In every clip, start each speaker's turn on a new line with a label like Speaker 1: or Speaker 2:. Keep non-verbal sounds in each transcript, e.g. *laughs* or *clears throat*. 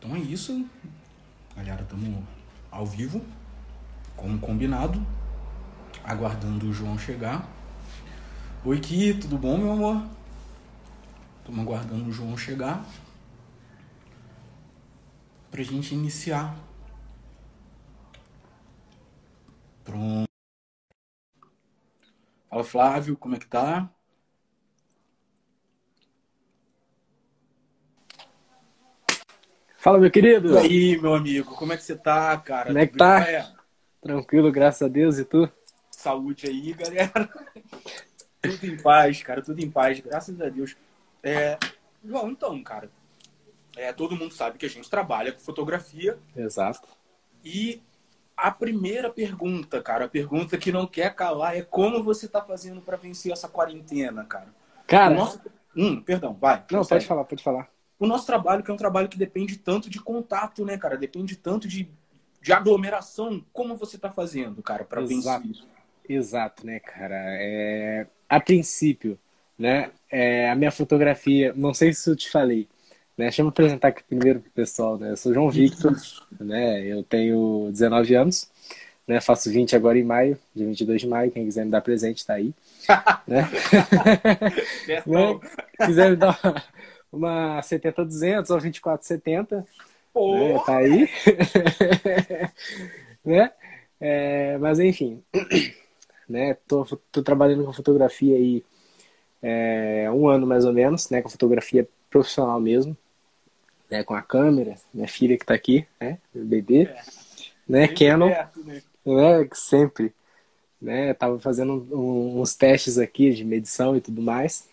Speaker 1: Então é isso. Galera, estamos ao vivo, como combinado, aguardando o João chegar. Oi, Ki, tudo bom, meu amor? Estamos aguardando o João chegar pra gente iniciar. Pronto. Fala, Flávio, como é que tá?
Speaker 2: Fala, meu querido.
Speaker 1: E aí, meu amigo, como é que você tá, cara?
Speaker 2: Como é que tá? Tranquilo, graças a Deus. E tu?
Speaker 1: Saúde aí, galera. *laughs* tudo em paz, cara, tudo em paz, graças a Deus. É... João, então, cara, é, todo mundo sabe que a gente trabalha com fotografia.
Speaker 2: Exato.
Speaker 1: E a primeira pergunta, cara, a pergunta que não quer calar é como você tá fazendo para vencer essa quarentena, cara?
Speaker 2: Cara.
Speaker 1: Nosso... Hum, perdão, vai.
Speaker 2: Não, pode falar, pode falar
Speaker 1: o nosso trabalho, que é um trabalho que depende tanto de contato, né, cara? Depende tanto de, de aglomeração. Como você está fazendo, cara, para vencer isso?
Speaker 2: Exato, né, cara? É... A princípio, né, é... a minha fotografia, não sei se eu te falei, né? Deixa eu me apresentar aqui primeiro pro pessoal, né? Eu sou João Victor, né? Eu tenho 19 anos, né? Faço 20 agora em maio, dia 22 de maio. Quem quiser me dar presente, tá aí. né? *laughs* *laughs* né? Quiser me dar uma 70-200 ou 24-70. Né? Tá aí. *laughs* né? É, mas enfim, *clears throat* né? Tô, tô, trabalhando com fotografia aí é, um ano mais ou menos, né? Com fotografia profissional mesmo, né? Com a câmera, minha filha que tá aqui, né? Meu bebê, é. né? Canon, perto, né? né? Sempre, né? Tava fazendo um, uns testes aqui de medição e tudo mais,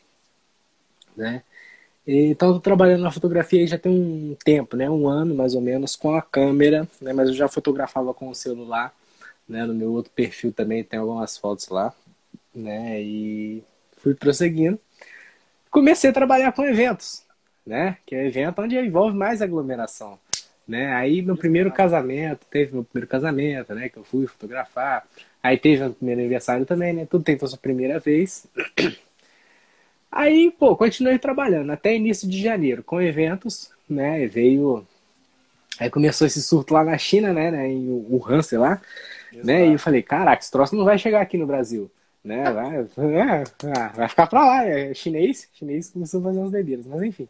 Speaker 2: né? Então, estou trabalhando na fotografia já tem um tempo, né? Um ano mais ou menos com a câmera, né? Mas eu já fotografava com o celular, né? No meu outro perfil também tem algumas fotos lá, né? E fui prosseguindo. Comecei a trabalhar com eventos, né? Que é evento onde envolve mais aglomeração, né? Aí meu primeiro casamento, teve meu primeiro casamento, né? Que eu fui fotografar. Aí teve meu primeiro aniversário também, né? Tudo tem sua primeira vez. Aí, pô, continuei trabalhando até início de janeiro com eventos, né? Veio. Aí começou esse surto lá na China, né? né em Wuhan, sei lá. Né? E eu falei, caraca, esse troço não vai chegar aqui no Brasil. Né? Vai, é, vai ficar pra lá, é chinês. Chinês começou a fazer umas bebês, mas enfim.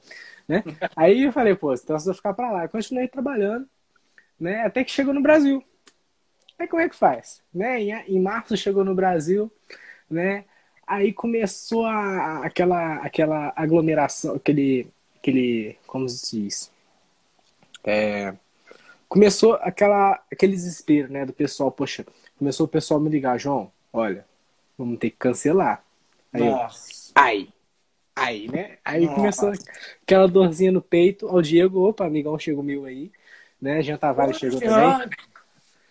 Speaker 2: Né? *laughs* Aí eu falei, pô, esse troço vai ficar pra lá. Eu continuei trabalhando, né? Até que chegou no Brasil. Aí como é que faz? Né? Em, em março chegou no Brasil, né? Aí começou a, aquela, aquela aglomeração, aquele, aquele, como se diz? É, começou aquela, aquele desespero, né, do pessoal, poxa, começou o pessoal me ligar, João, olha, vamos ter que cancelar. Aí, aí, aí, né? Aí Nossa. começou aquela dorzinha no peito, ao Diego, opa, amigão chegou meu aí, né, Jean Tavares chegou também.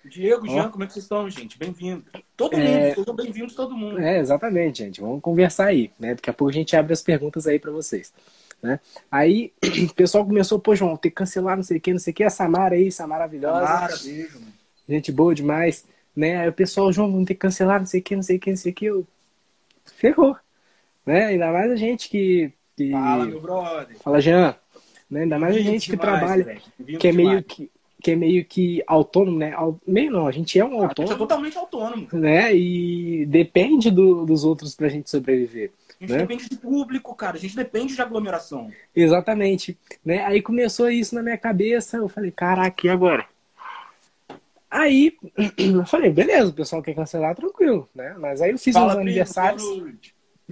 Speaker 1: Diego, Jean, como é que vocês estão, gente? Bem-vindo. Todo é... mundo, sejam bem-vindos todo mundo.
Speaker 2: É, exatamente, gente. Vamos conversar aí, né? Daqui a pouco a gente abre as perguntas aí para vocês. Né? Aí *clears throat* o pessoal começou, pô, João, tem que cancelar, não sei o que, não sei o que. A Samara aí, Samara maravilhosa.
Speaker 1: Samara, beijo, mano.
Speaker 2: Gente boa demais. Né? Aí o pessoal, João, vamos ter que cancelar, não sei o que, não sei o que, não sei o que. Eu... Ferrou. Né? Ainda mais a gente que. que...
Speaker 1: Fala, meu brother.
Speaker 2: Fala, Jean. Né? Ainda mais a gente que trabalha, que é meio que que é meio que autônomo, né? Meio não, a gente é um autônomo. A gente é
Speaker 1: totalmente autônomo.
Speaker 2: Né? E depende do, dos outros pra gente sobreviver.
Speaker 1: A gente
Speaker 2: né?
Speaker 1: depende de público, cara. A gente depende de aglomeração.
Speaker 2: Exatamente. Né? Aí começou isso na minha cabeça. Eu falei, caraca, e agora? Aí *clears throat* eu falei, beleza, o pessoal quer cancelar, tranquilo, né? Mas aí eu fiz Fala, uns aniversários.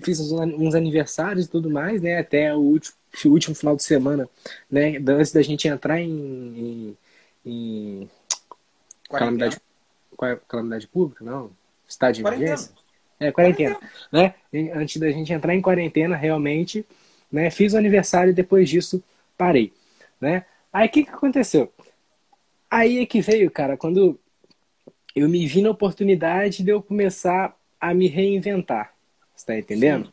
Speaker 2: Fiz uns, uns aniversários e tudo mais, né? Até o último, último final de semana, né? Antes da gente entrar em, em em calamidade, calamidade pública, não? Estado de emergência? É, quarentena, quarentena, né? Antes da gente entrar em quarentena, realmente, né? Fiz o aniversário e depois disso parei, né? Aí o que, que aconteceu? Aí é que veio, cara, quando eu me vi na oportunidade de eu começar a me reinventar. Você tá entendendo?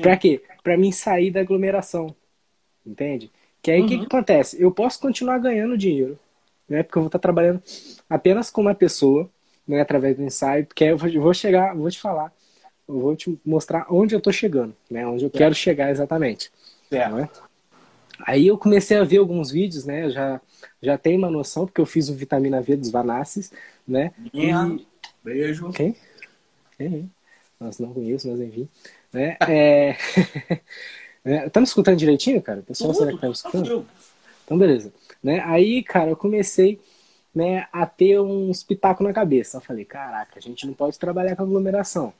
Speaker 2: Pra quê? Pra mim sair da aglomeração. Entende? Que aí o uhum. que, que acontece? Eu posso continuar ganhando dinheiro né? Porque eu vou estar trabalhando apenas com uma pessoa, né? Através do ensaio, porque eu vou chegar, vou te falar, eu vou te mostrar onde eu estou chegando, né? Onde eu quero chegar exatamente.
Speaker 1: É?
Speaker 2: Aí eu comecei a ver alguns vídeos, né? Eu já, já tenho uma noção, porque eu fiz o vitamina V dos Vanassis, né?
Speaker 1: E... Beijo.
Speaker 2: Quem? Quem? Nossa, não conheço, mas enfim. Né? É... *laughs* é... Tá me escutando direitinho, cara? O pessoal, será que tá me escutando? Então, beleza. Né? Aí, cara, eu comecei né, a ter um espetáculo na cabeça. Eu falei, caraca, a gente não pode trabalhar com aglomeração.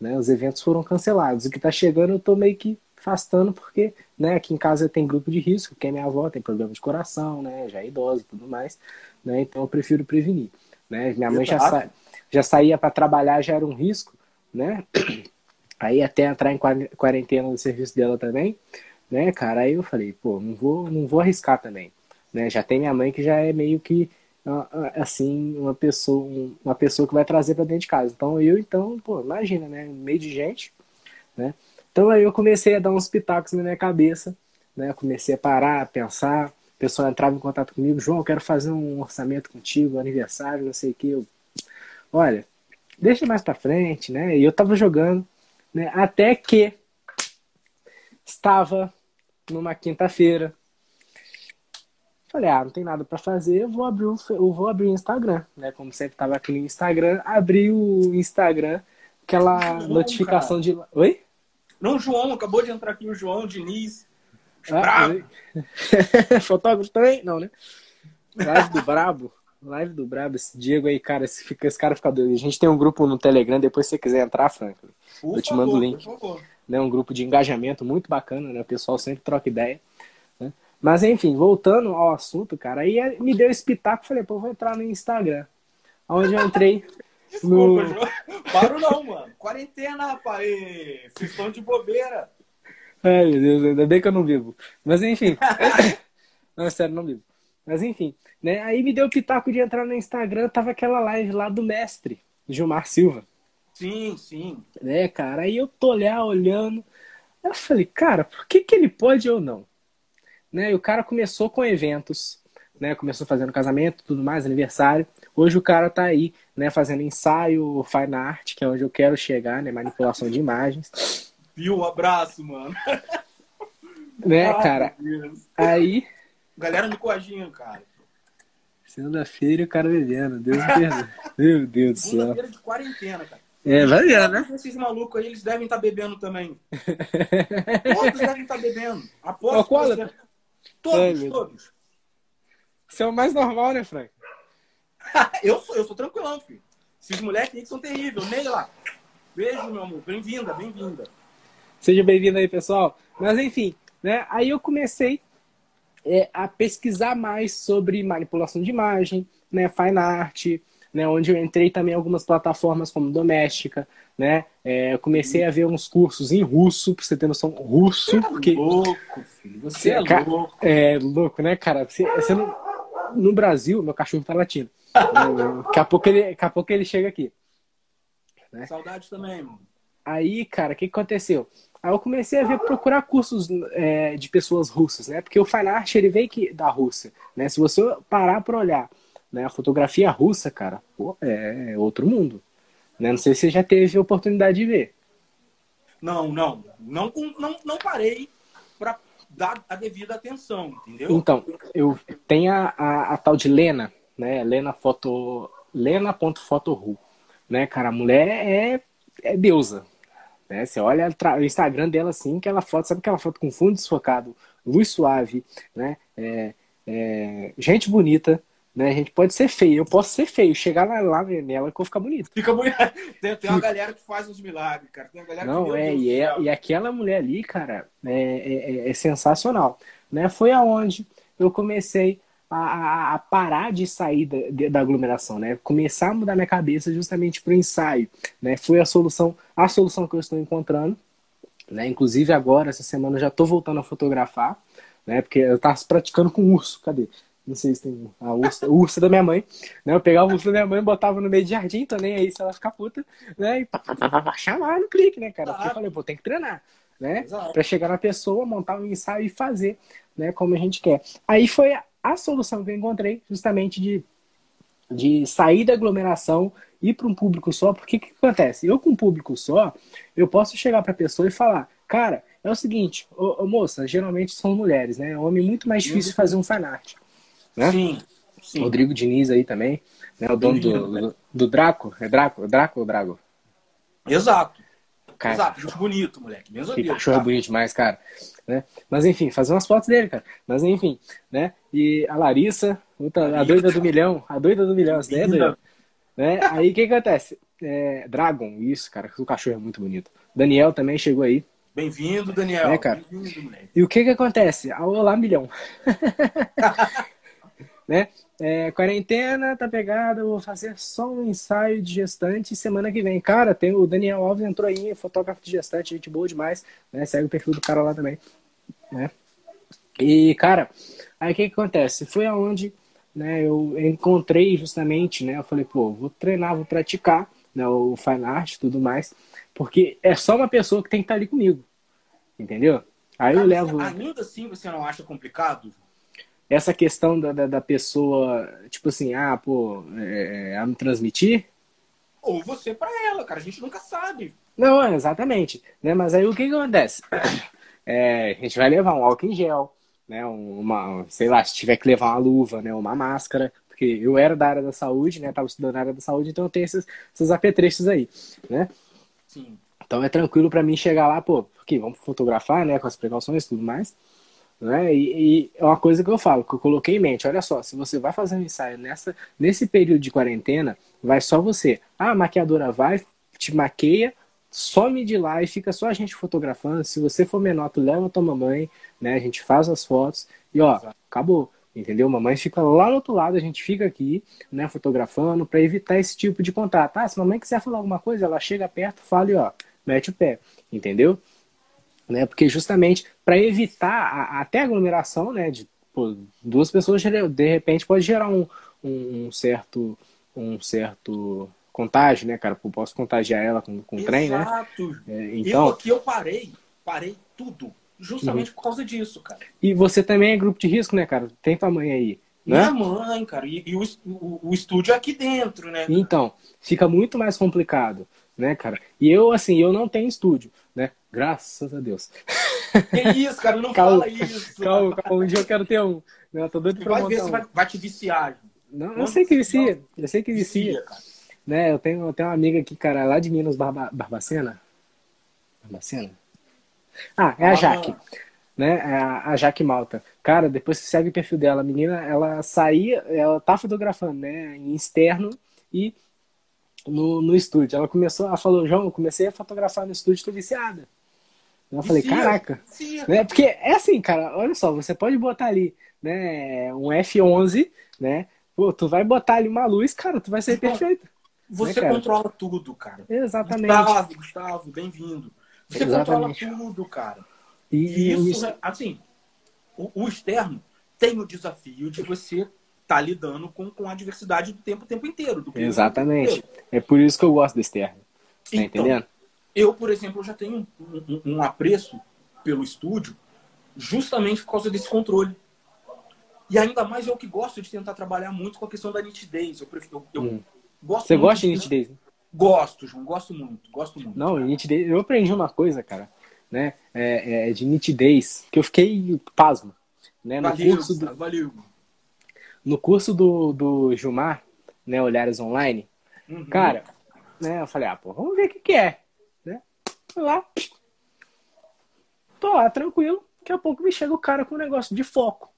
Speaker 2: Né? Os eventos foram cancelados. O que tá chegando eu tô meio que afastando porque né, aqui em casa tem grupo de risco, que é minha avó, tem problema de coração, né, já é idosa e tudo mais. Né, então eu prefiro prevenir. Né? Minha mãe já, sa já saía para trabalhar, já era um risco. Né? *clears throat* Aí até entrar em quarentena no serviço dela também, né, cara? Aí eu falei, pô, não vou, não vou arriscar também. Né? Já tem minha mãe que já é meio que assim, uma pessoa, uma pessoa que vai trazer para dentro de casa. Então eu, então, pô, imagina, né? meio de gente, né? Então aí eu comecei a dar uns pitacos na minha cabeça, né? comecei a parar, a pensar. O pessoal entrava em contato comigo, João, eu quero fazer um orçamento contigo, aniversário, não sei o que. Eu, olha, deixa mais para frente, né? E eu tava jogando, né? Até que estava numa quinta-feira, Falei, ah, não tem nada para fazer, eu vou abrir o, eu vou abrir o Instagram, né? Como sempre tava aqui no Instagram, abri o Instagram, aquela João, notificação cara. de. Oi?
Speaker 1: Não, João, acabou de entrar aqui o João Diniz.
Speaker 2: Ah, *laughs* Fotógrafo também? Não, né? Live do Brabo. Live do Brabo, esse Diego aí, cara, esse, fica, esse cara fica doido. A gente tem um grupo no Telegram, depois se você quiser entrar, Franco, eu te mando o link. Né, um grupo de engajamento muito bacana, né? O pessoal sempre troca ideia. Mas enfim, voltando ao assunto, cara, aí me deu esse pitaco, falei, pô, vou entrar no Instagram. Onde eu entrei. *laughs*
Speaker 1: Desculpa, no... João. Paro não, mano. Quarentena, rapaz. Vocês estão de bobeira.
Speaker 2: Ai, meu Deus, ainda bem que eu não vivo. Mas enfim. *laughs* não, sério, não vivo. Mas enfim, né? Aí me deu o pitaco de entrar no Instagram, tava aquela live lá do mestre, Gilmar Silva.
Speaker 1: Sim, sim.
Speaker 2: Né, cara? Aí eu tô lá olhando. Eu falei, cara, por que, que ele pode ou não? Né? E o cara começou com eventos, né? Começou fazendo casamento, tudo mais, aniversário. Hoje o cara tá aí, né, fazendo ensaio, fine art, que é onde eu quero chegar, né? Manipulação de imagens.
Speaker 1: Viu? Um abraço, mano.
Speaker 2: Né, ah, cara? Aí.
Speaker 1: Galera no coadinho, cara.
Speaker 2: Segunda-feira o cara bebendo, Deus me perdoe. Meu Deus do céu.
Speaker 1: Segunda-feira de quarentena, cara.
Speaker 2: É, vai ver, né?
Speaker 1: Esses malucos aí, eles devem estar tá bebendo também. Todos devem estar tá bebendo. Aposto. Você... Todos, Ai, todos.
Speaker 2: Você é o mais normal, né, Frank? *laughs*
Speaker 1: eu, sou, eu sou tranquilão, filho. Esses moleques aí que são terríveis. Ney lá. Beijo, meu amor. Bem-vinda, bem-vinda.
Speaker 2: Seja bem-vindo aí, pessoal. Mas, enfim, né? Aí eu comecei é, a pesquisar mais sobre manipulação de imagem, né? Fine art, né? Onde eu entrei também em algumas plataformas como Doméstica, né? É, eu comecei a ver uns cursos em russo, pra você ter noção, russo.
Speaker 1: É porque... louco, filho. Você é louco.
Speaker 2: É louco, né, cara? Você, você não... No Brasil, meu cachorro tá latindo. *laughs* daqui, a pouco ele, daqui a pouco ele chega aqui.
Speaker 1: Né? Saudade também, mano.
Speaker 2: Aí, cara, o que, que aconteceu? Aí eu comecei a ver, procurar cursos é, de pessoas russas, né? Porque o fine art, ele veio que, da Rússia, né? Se você parar para olhar né, a fotografia russa, cara, pô, é outro mundo. Né? Não sei se você já teve oportunidade de ver.
Speaker 1: Não, não. Não, não, não parei para dar a devida atenção, entendeu?
Speaker 2: Então, eu tenho a, a, a tal de Lena, né? Lena Foto. Lena.fotoru. Né, cara? A mulher é, é deusa. Né? Você olha o Instagram dela assim, aquela foto, sabe aquela foto com fundo desfocado, luz suave, né? É, é, gente bonita, né? A gente pode ser feio, eu posso ser feio, chegar lá, lá nela que eu vou ficar bonito.
Speaker 1: Fica bonito. *laughs* Tem, tem uma galera que faz uns milagres, cara. Tem uma galera
Speaker 2: Não, que, é, e, é, e aquela mulher ali, cara, é, é, é, é sensacional. Né? Foi aonde eu comecei a, a, parar de sair da, de, da, aglomeração, né? Começar a mudar minha cabeça justamente para o ensaio, né? Foi a solução, a solução que eu estou encontrando, né? Inclusive agora, essa semana, eu já estou voltando a fotografar, né? Porque eu estava praticando com urso, cadê? Não sei se tem a ursa, da minha mãe, né? Eu pegava o urso da minha mãe, botava no meio de jardim também, aí se ela ficar puta, né? E pá, pá, pá, pá, chamar no clique, né, cara? Porque eu falei, pô, tem que treinar, né? Para chegar na pessoa, montar um ensaio e fazer, né? Como a gente quer. Aí foi a solução que eu encontrei, justamente de, de sair da aglomeração ir para um público só, porque o que, acontece? Eu com um público só, eu posso chegar para a pessoa e falar, cara, é o seguinte, ô, ô, moça, geralmente são mulheres, né? Homem é muito mais difícil
Speaker 1: Uhum.
Speaker 2: fazer um fanart. Né?
Speaker 1: Sim, sim.
Speaker 2: Rodrigo Diniz aí também, né? O dono do, do, do Draco. É Draco? Draco ou Drago?
Speaker 1: Exato.
Speaker 2: Cara,
Speaker 1: Exato. Bonito, moleque. Deus,
Speaker 2: cachorro
Speaker 1: tá?
Speaker 2: bonito demais, cara. Né? Mas enfim, fazer umas fotos dele, cara. Mas enfim, né? E a Larissa, outra- a doida do milhão, a doida do milhão, essa daí é doida. Né? Aí o que que acontece? É, Dragon, isso, cara, o cachorro é muito bonito. Daniel também chegou aí.
Speaker 1: Bem-vindo, Daniel.
Speaker 2: É, cara.
Speaker 1: Bem-vindo, moleque.
Speaker 2: E o que que acontece? Ah, Olá, milhão. *laughs* né? É, quarentena, tá pegada, eu vou fazer só um ensaio de gestante semana que vem. Cara, tem o Daniel Alves entrou aí, fotógrafo de gestante, gente boa demais, né? Segue o perfil do cara lá também, né? E, cara, aí o que que acontece? Foi aonde, né, eu encontrei justamente, né? Eu falei, pô, vou treinar, vou praticar, né, o fine art e tudo mais, porque é só uma pessoa que tem que estar ali comigo, entendeu? Aí eu
Speaker 1: Cara,
Speaker 2: levo
Speaker 1: Ainda assim você não acha complicado?
Speaker 2: Essa questão da, da, da pessoa, tipo assim, ah, pô, é, é, a me transmitir?
Speaker 1: Ou você pra ela, cara. A gente nunca sabe.
Speaker 2: Não, exatamente. Né? Mas aí o que, que acontece? *clears throat* É, a gente vai levar um álcool em gel, né? Uma, sei lá, se tiver que levar uma luva, né? Uma máscara, porque eu era da área da saúde, né? Tava estudando na área da saúde, então eu tenho esses, esses apetrechos aí, né?
Speaker 1: Sim.
Speaker 2: Então é tranquilo pra mim chegar lá, pô, porque vamos fotografar, né? Com as precauções e tudo mais. Né? E, e é uma coisa que eu falo, que eu coloquei em mente, olha só, se você vai fazer um ensaio nessa, nesse período de quarentena, vai só você. Ah, a maquiadora vai, te maqueia, some de lá e fica só a gente fotografando. Se você for menor, tu leva tua mamãe, né? A gente faz as fotos e ó, acabou. Entendeu? Mamãe fica lá no outro lado, a gente fica aqui, né, fotografando, para evitar esse tipo de contato. Ah, se mamãe quiser falar alguma coisa, ela chega perto, fala e ó, mete o pé, entendeu? Né? Porque justamente para evitar a- até aglomeração, né, de pô, duas pessoas de repente pode gerar um, um, um certo um certo contágio, né, cara? Eu posso contagiar ela com, com o trem, né?
Speaker 1: Exato.
Speaker 2: É,
Speaker 1: Eu
Speaker 2: então,
Speaker 1: aqui eu parei, parei tudo. Justamente por causa disso, cara.
Speaker 2: e você também é grupo de risco, né, cara? Tem tua mãe aí, né?
Speaker 1: Minha mãe, cara, e, e o, o, o estúdio é aqui dentro, né?
Speaker 2: Então, fica muito mais complicado, né, cara? E eu, assim, eu não tenho estúdio, né? Graças a Deus.
Speaker 1: Que isso, cara, não
Speaker 2: Calma,
Speaker 1: fala isso.
Speaker 2: Calma, calma, um dia eu quero ter um. Né? Eu tô doido pra
Speaker 1: vai ver se vai, vai te viciar.
Speaker 2: Não, eu
Speaker 1: Não,
Speaker 2: sei que
Speaker 1: não.
Speaker 2: vicia. Eu sei que vicia.
Speaker 1: Vicia, cara.
Speaker 2: Né? Eu tenho, eu tenho uma amiga aqui, cara, lá de Minas, Barba, Barbacena. Barbacena? Ah, é a
Speaker 1: Ah.
Speaker 2: Jaque. Né? É a, a Jaque Malta. Cara, depois você segue o perfil dela. A menina, ela saía, ela tá fotografando, né? Em externo e no, no estúdio. Ela começou, ela falou, João, eu comecei a fotografar no estúdio, tô viciada. Eu falei,
Speaker 1: Vicia,
Speaker 2: caraca.
Speaker 1: vicia.
Speaker 2: Né? Porque é assim, cara, olha só, você pode botar ali, né, um F11, né? Pô, tu vai botar ali uma luz, cara, tu vai ser
Speaker 1: Então,
Speaker 2: perfeito.
Speaker 1: Você
Speaker 2: né,
Speaker 1: controla tudo, cara.
Speaker 2: Exatamente.
Speaker 1: Gustavo, Gustavo, bem-vindo. Você
Speaker 2: Exatamente.
Speaker 1: controla tudo, cara.
Speaker 2: E,
Speaker 1: E
Speaker 2: e
Speaker 1: isso, assim, o, o externo tem o desafio de você estar lidando com, com a diversidade do tempo o tempo inteiro. Tempo
Speaker 2: Exatamente.
Speaker 1: inteiro.
Speaker 2: É por isso que eu gosto do externo. Tá
Speaker 1: Então,
Speaker 2: entendendo?
Speaker 1: Eu, por exemplo, já tenho um, um- um apreço pelo estúdio justamente por causa desse controle. E ainda mais eu que gosto de tentar trabalhar muito com a questão da nitidez. Eu, prefiro, eu,
Speaker 2: Hum.
Speaker 1: gosto
Speaker 2: Você gosta de nitidez? né?
Speaker 1: Gosto, João, gosto muito, gosto muito.
Speaker 2: Não, nitidez. Eu aprendi uma coisa, cara, né? É, é, de nitidez, que eu fiquei pasmo. Né? No
Speaker 1: valeu,
Speaker 2: curso do,
Speaker 1: valeu.
Speaker 2: No curso do, do Gilmar, né, Olhares Online,
Speaker 1: Uhum.
Speaker 2: Cara, né, eu falei, ah, pô, vamos ver o que, que é. Né? Fui lá. Tô lá, tranquilo. Daqui a pouco me chega o cara com um negócio de foco.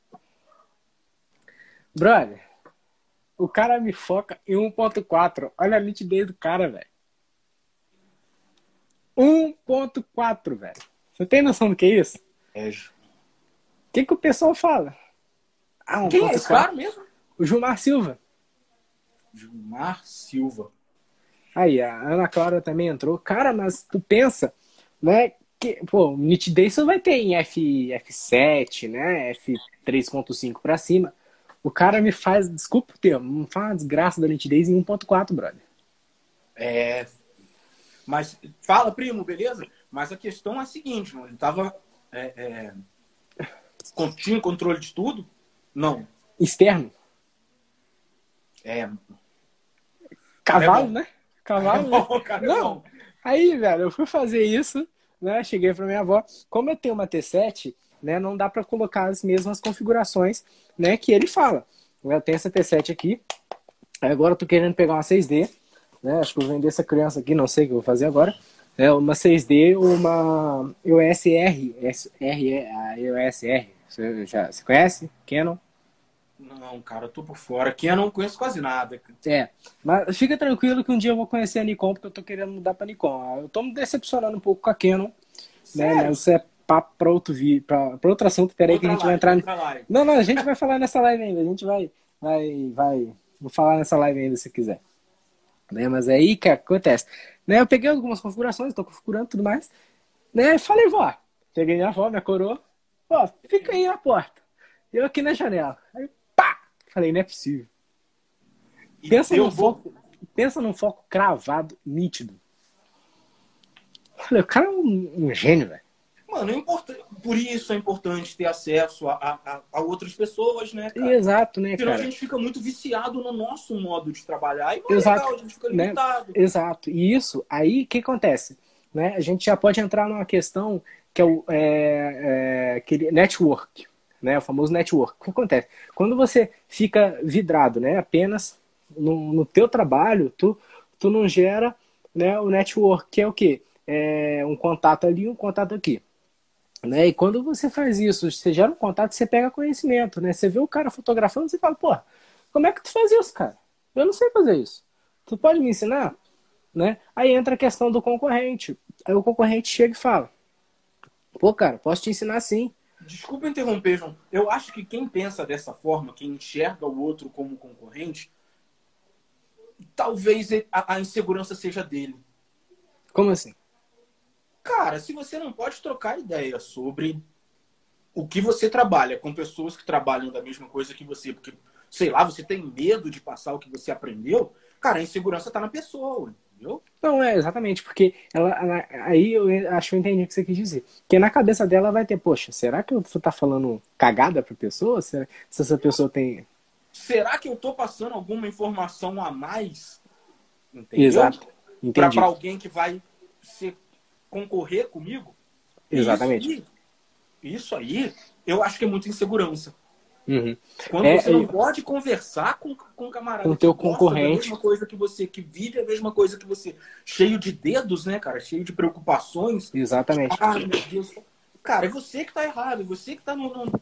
Speaker 2: Brother, o cara me foca em 1.4. Olha a nitidez do cara, velho. 1.4, velho. Você tem noção do que é isso?
Speaker 1: É,
Speaker 2: O que, que o pessoal fala? Ah,
Speaker 1: Quem é esse
Speaker 2: 1.4.
Speaker 1: cara mesmo?
Speaker 2: O Gilmar Silva.
Speaker 1: Gilmar Silva.
Speaker 2: Aí, a Ana Clara também entrou. Cara, mas tu pensa, né? Que, pô, nitidez você vai ter em F, F7, né? F3.5 pra cima. O cara me faz, desculpa o termo, me faz uma desgraça da nitidez em 1.4, brother.
Speaker 1: É. Mas fala, primo, beleza? Mas a questão é a seguinte, mano. Ele tava. É, é, tinha controle de tudo? Não.
Speaker 2: Externo.
Speaker 1: É.
Speaker 2: Cavalo,
Speaker 1: bom.
Speaker 2: né? Cavalo, né?
Speaker 1: Bom, cara,
Speaker 2: Não.
Speaker 1: não.
Speaker 2: Aí, velho, eu fui fazer isso, né? Cheguei para minha avó. Como eu tenho uma T7, né? Não dá para colocar as mesmas configurações, né? Que ele fala. Eu tenho essa T7 aqui. Agora eu tô querendo pegar uma 6D, né? Acho que eu vou vender essa criança aqui, não sei o que eu vou fazer agora. É uma 6D, uma EOS R, R, a EOS R. Você já você conhece? Canon?
Speaker 1: Não, cara, eu tô por fora. Aqui eu não conheço quase nada.
Speaker 2: É, mas fica tranquilo que um dia eu vou conhecer a Nikon, porque eu tô querendo mudar pra Nikon. Eu tô me decepcionando um pouco com a Canon. Né? Mas isso é papo pra outro vídeo, pra, pra outro assunto. Peraí aí que a gente live, vai entrar. Não, não, a gente vai falar nessa live ainda. A gente vai, vai, vai. Vou falar nessa live ainda se quiser. Né? Mas aí, que acontece? Né? Eu peguei algumas configurações, tô configurando tudo mais. Né? Falei, vó. Peguei minha avó, minha coroa. Ó, fica aí na porta. Eu aqui na janela. Aí Falei, não é possível. E pensa num, vou... foco, pensa num foco cravado, nítido. Falei, o cara é um, um gênio, velho.
Speaker 1: Mano, é importante, por isso é importante ter acesso a, a, a outras pessoas, né,
Speaker 2: cara? Exato, né,
Speaker 1: Senão
Speaker 2: cara?
Speaker 1: a gente fica muito viciado no nosso modo de trabalhar e é Exato, legal, a gente fica né? limitado.
Speaker 2: Né? Exato. E isso, aí, o que acontece? Né? A gente já pode entrar numa questão que é o é, é, network né? O famoso network. O que acontece? Quando você fica vidrado, né? Apenas no, no teu trabalho, tu, tu não gera né, o network, que é o quê? É um contato ali, um contato aqui. Né? E quando você faz isso, você gera um contato, você pega conhecimento, né? Você vê o cara fotografando, você fala, pô, como é que tu faz isso, cara? Eu não sei fazer isso. Tu pode me ensinar? Né? Aí entra a questão do concorrente. Aí o concorrente chega e fala, pô, cara, posso te ensinar sim.
Speaker 1: Desculpa interromper, João. Eu acho que quem pensa dessa forma, quem enxerga o outro como concorrente, talvez a, insegurança seja dele.
Speaker 2: Como assim?
Speaker 1: Cara, se você não pode trocar ideia sobre o que você trabalha com pessoas que trabalham da mesma coisa que você, porque, sei lá, você tem medo de passar o que você aprendeu, cara, a insegurança está na pessoa entendeu?
Speaker 2: Não, é, exatamente, porque ela, ela, aí eu acho que eu entendi o que você quis dizer. Porque na cabeça dela vai ter, poxa, será que eu tá falando cagada pra pessoa? Será, se essa pessoa tem.
Speaker 1: Será que eu tô passando alguma informação a mais? Entendeu?
Speaker 2: Exato.
Speaker 1: Pra, pra alguém que vai se concorrer comigo?
Speaker 2: Exatamente.
Speaker 1: Isso aí, isso aí, eu acho que é muita insegurança.
Speaker 2: Uhum.
Speaker 1: Quando é, você não pode conversar com, com um camarada
Speaker 2: com o teu concorrente.
Speaker 1: a mesma coisa que você, que vive a mesma coisa que você, cheio de dedos, né, cara? Cheio de preocupações.
Speaker 2: Exatamente.
Speaker 1: Ah, meu Deus. Cara, é você que tá errado, é você que tá no. no...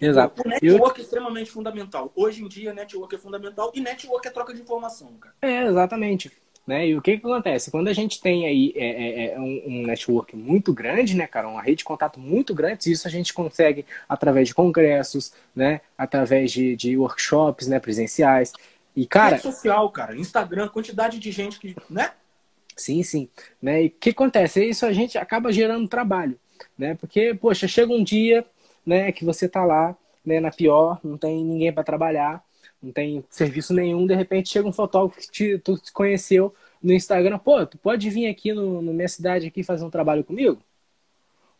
Speaker 2: Exato.
Speaker 1: O network Eu... é extremamente fundamental. Hoje em dia, network é fundamental e network é troca de informação, cara.
Speaker 2: É, exatamente. Né? E o que, que acontece? Quando a gente tem aí é, é, é um, um, network muito grande, né, cara, uma rede de contato muito grande, isso a gente consegue através de congressos, né, através de, de workshops, né, presenciais. E, cara.
Speaker 1: Rede social, cara, Instagram, quantidade de gente que, né?
Speaker 2: Sim, sim. Né? E o que acontece? Isso a gente acaba gerando trabalho, né? Porque, poxa, chega um dia, né, que você tá lá, né, na pior, não tem ninguém para trabalhar, não tem serviço nenhum, de repente chega um fotógrafo que te, tu te conheceu no Instagram, pô, tu pode vir aqui no, no minha cidade aqui fazer um trabalho comigo?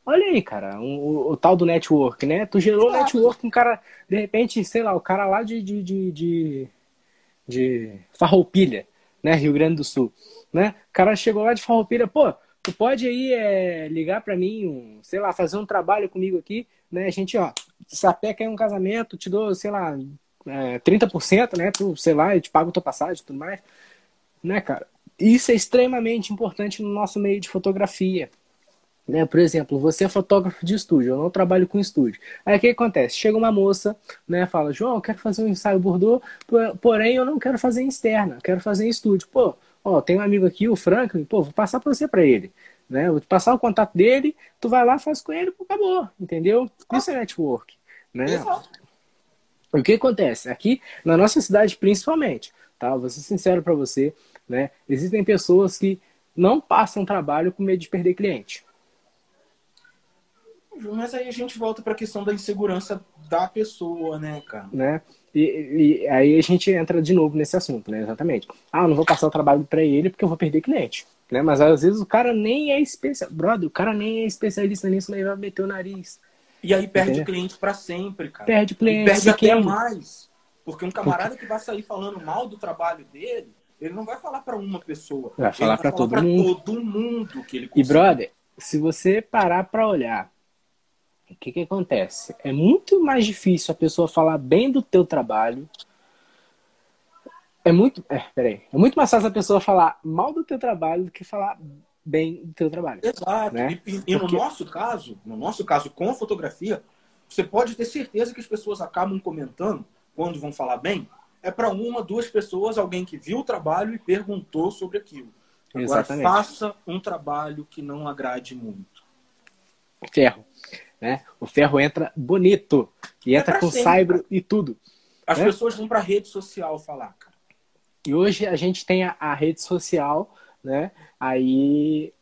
Speaker 2: Olha aí, cara, um, o, o, tal do network, né? Tu gerou claro. network com um cara, de repente, sei lá, o cara lá de, de, de, de, de Farroupilha, né? Rio Grande do Sul, né? O cara chegou lá de Farroupilha, pô, tu pode aí é, ligar para mim, um, sei lá, fazer um trabalho comigo aqui, né? A gente, ó, sapeca aí um casamento, te dou, sei lá, é, 30%, né? Tu, sei lá, eu te pago tua passagem e tudo mais. Né, cara? Isso é extremamente importante no nosso meio de fotografia. Né? Por exemplo, você é fotógrafo de estúdio, eu não trabalho com estúdio. Aí o que acontece? Chega uma moça, né, fala, João, eu quero fazer um ensaio Bordeaux, porém eu não quero fazer em externa, quero fazer em estúdio. Pô, ó, tem um amigo aqui, o Franklin, pô, vou passar para você para ele. Né? Vou te passar o contato dele, tu vai lá, faz com ele, pô, acabou, entendeu? Isso é network. Né? Exato. O que acontece? Aqui, na nossa cidade principalmente, tá? Vou ser sincero para você, né? Existem pessoas que não passam trabalho com medo de perder cliente.
Speaker 1: Mas aí a gente volta para a questão da insegurança da pessoa, né, cara?
Speaker 2: Né? E, e, aí a gente entra de novo nesse assunto, né? Exatamente. Ah, não vou passar o trabalho para ele porque eu vou perder cliente. Né? Mas às vezes o cara nem é especialista. Brother, o cara nem é especialista nisso, mas vai meter o nariz.
Speaker 1: E aí perde cliente para sempre, cara.
Speaker 2: Perde cliente.
Speaker 1: E perde até mais. Porque um camarada porque... que vai sair falando mal do trabalho dele, ele não vai falar para uma pessoa.
Speaker 2: Vai falar para todo, mundo.
Speaker 1: todo mundo que ele
Speaker 2: consegue. E, brother, se você parar para olhar, o que que acontece? É muito mais difícil a pessoa falar bem do teu trabalho. É muito, é, peraí, é muito mais fácil a pessoa falar mal do teu trabalho do que falar bem do teu trabalho.
Speaker 1: Exato.
Speaker 2: Né?
Speaker 1: E, e Porque... no nosso caso, no nosso caso com fotografia, você pode ter certeza que as pessoas acabam comentando quando vão falar bem, é para uma, duas pessoas, alguém que viu o trabalho e perguntou sobre aquilo. Agora, Exatamente. faça um trabalho que não agrade muito.
Speaker 2: Ferro. Né? O ferro entra bonito. E é entra com saibro e tudo.
Speaker 1: As né? pessoas vão para a rede social falar, cara.
Speaker 2: E hoje a gente tem a, a rede social, né? Aí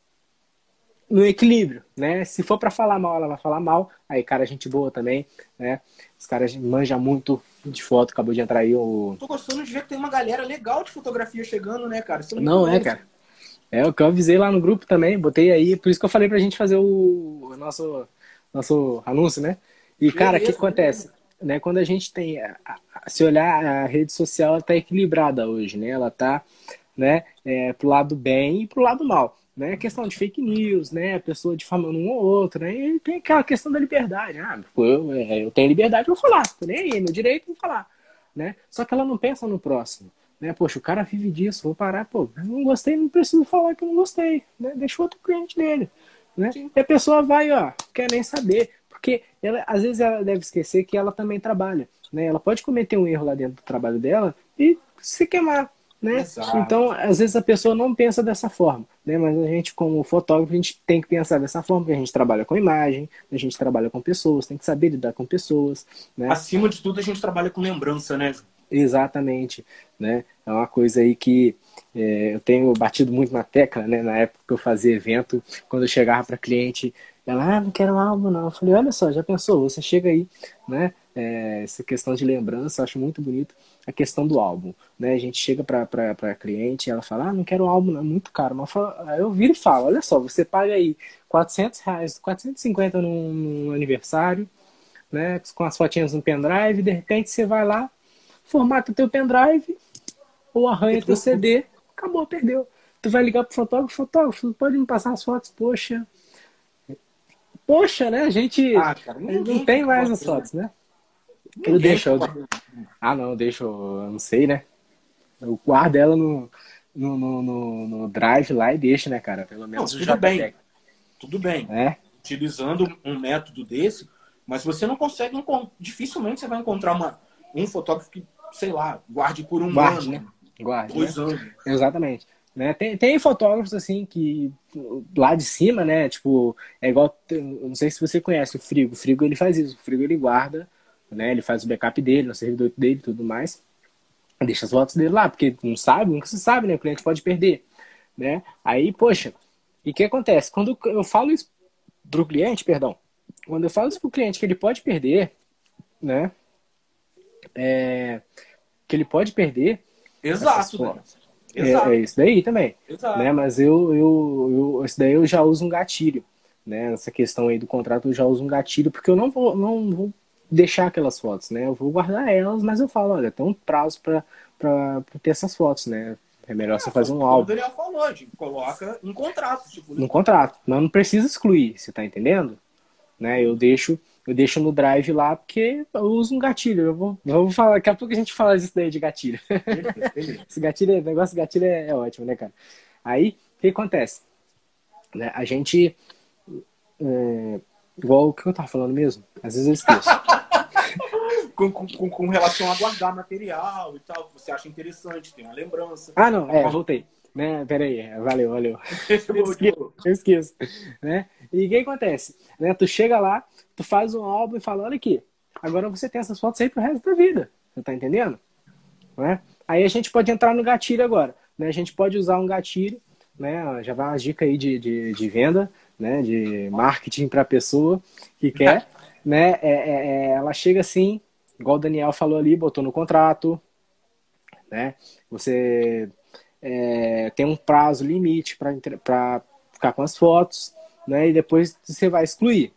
Speaker 2: no equilíbrio, né? Se for para falar mal, ela vai falar mal. Aí, cara, gente boa também, né? Os caras manjam muito de foto, acabou de entrar aí o.
Speaker 1: Tô gostando de ver que tem uma galera legal de fotografia chegando, né, cara?
Speaker 2: É Não é, cara. É o que eu avisei lá no grupo também, botei aí, por isso que eu falei pra gente fazer o, o nosso, nosso anúncio, né? E, cara, o que acontece? Né, quando a gente tem. Se olhar, a rede social ela tá equilibrada hoje, né? Ela tá né, é, pro lado bem e pro lado mal né? Questão de fake news, né? A pessoa difamando um ou outro, né? E tem aquela questão da liberdade. Ah, eu, é, eu tenho liberdade, vou falar. Tô nem aí, meu direito, vou falar. Né? Só que ela não pensa no próximo. Né? Poxa, o cara vive disso, vou parar, pô, não gostei, não preciso falar que eu não gostei. Né? Deixa outro cliente dele. Né? E a pessoa vai, ó, quer nem saber. Porque ela, às vezes ela deve esquecer que ela também trabalha. Né? Ela pode cometer um erro lá dentro do trabalho dela e se queimar né? Exato. Então, às vezes a pessoa não pensa dessa forma, né? Mas a gente, como fotógrafo, a gente tem que pensar dessa forma, porque a gente trabalha com imagem, a gente trabalha com pessoas, tem que saber lidar com pessoas, né?
Speaker 1: Acima de tudo, a gente trabalha com lembrança, né?
Speaker 2: Exatamente, né? É uma coisa aí que é, eu tenho batido muito na tecla, né? Na época que eu fazia evento, quando eu chegava para cliente, ela, ah, não quero um álbum não. Eu falei, olha só, já pensou? Você chega aí, né? É, essa questão de lembrança, eu acho muito bonito a questão do álbum, né? A gente chega para cliente e ela fala, ah, não quero um álbum, não, é muito caro. Mas eu viro e falo, olha só, você paga aí 400 reais, 450 num, aniversário, né? Com as fotinhas no pendrive, de repente você vai lá, formata o teu pendrive, ou arranha teu CD, acabou, perdeu. Tu vai ligar pro fotógrafo, fotógrafo, pode me passar as fotos, poxa. Poxa, né? A gente ah, cara, não tem mais as fotos, né? Eu deixo. Eu... Ah, não, deixo. Eu não sei, né? Eu guardo ela no, no, no, no, drive lá e deixo, né, cara? Pelo menos
Speaker 1: não, tudo bem. Pega. Tudo bem. É? Utilizando um método desse, mas você não consegue. Dificilmente você vai encontrar uma, um fotógrafo que, sei lá, guarde por um guarde, ano. Né?
Speaker 2: Guarde. Dois né? anos. Exatamente. Né? Tem, tem fotógrafos assim que lá de cima, né? Tipo, é igual. Não sei se você conhece o Frigo. O Frigo ele faz isso. O Frigo ele guarda né? Ele faz o backup dele, no servidor dele e tudo mais. Deixa as fotos dele lá, porque não sabe, nunca se sabe, né? O cliente pode perder, né? Aí, poxa, e o que acontece? Quando eu falo isso pro cliente, perdão, quando eu falo isso pro cliente que ele pode perder, né? É, que ele pode perder.
Speaker 1: Exato,
Speaker 2: né? Exato. É, é, isso daí também. Exato. Né? Mas eu, eu, eu, isso daí eu já uso um gatilho. Né? Essa questão aí do contrato eu já uso um gatilho, porque eu não vou, não vou deixar aquelas fotos, né? Eu vou guardar elas, mas eu falo, olha, tem um prazo para ter essas fotos, né? É melhor é, você fazer um álbum. O
Speaker 1: Daniel falou, gente, coloca um contrato. Tipo,
Speaker 2: um contrato. Mas não precisa excluir, você tá entendendo? Né? Eu deixo eu deixo no drive lá porque eu uso um gatilho. Eu vou, vou falar, daqui a pouco a gente fala isso daí de gatilho. *laughs* Esse gatilho, negócio de gatilho é, é, ótimo, né, cara? Aí, o que acontece? Né, a gente. É, igual o que eu tava falando mesmo, às vezes eu esqueço. *laughs*
Speaker 1: com, com, com, relação a guardar material e tal, que você acha interessante, tem uma lembrança.
Speaker 2: Ah, não, é, voltei. Né, pera aí, valeu, valeu. *laughs* eu, esqueço, eu esqueço. Né? E o que acontece? Né, tu chega lá, tu faz um álbum e fala, olha aqui, agora você tem essas fotos aí pro resto da vida. Você tá entendendo? Né? Aí a gente pode entrar no gatilho agora. Né? A gente pode usar um gatilho, né? Já vai uma dica aí de, de, de venda, né? De marketing para a pessoa que quer, *laughs* né? É, é, é, ela chega assim, igual o Daniel falou ali, botou no contrato, né? Você é, tem um prazo limite para ficar com as fotos, né? E depois você vai excluir.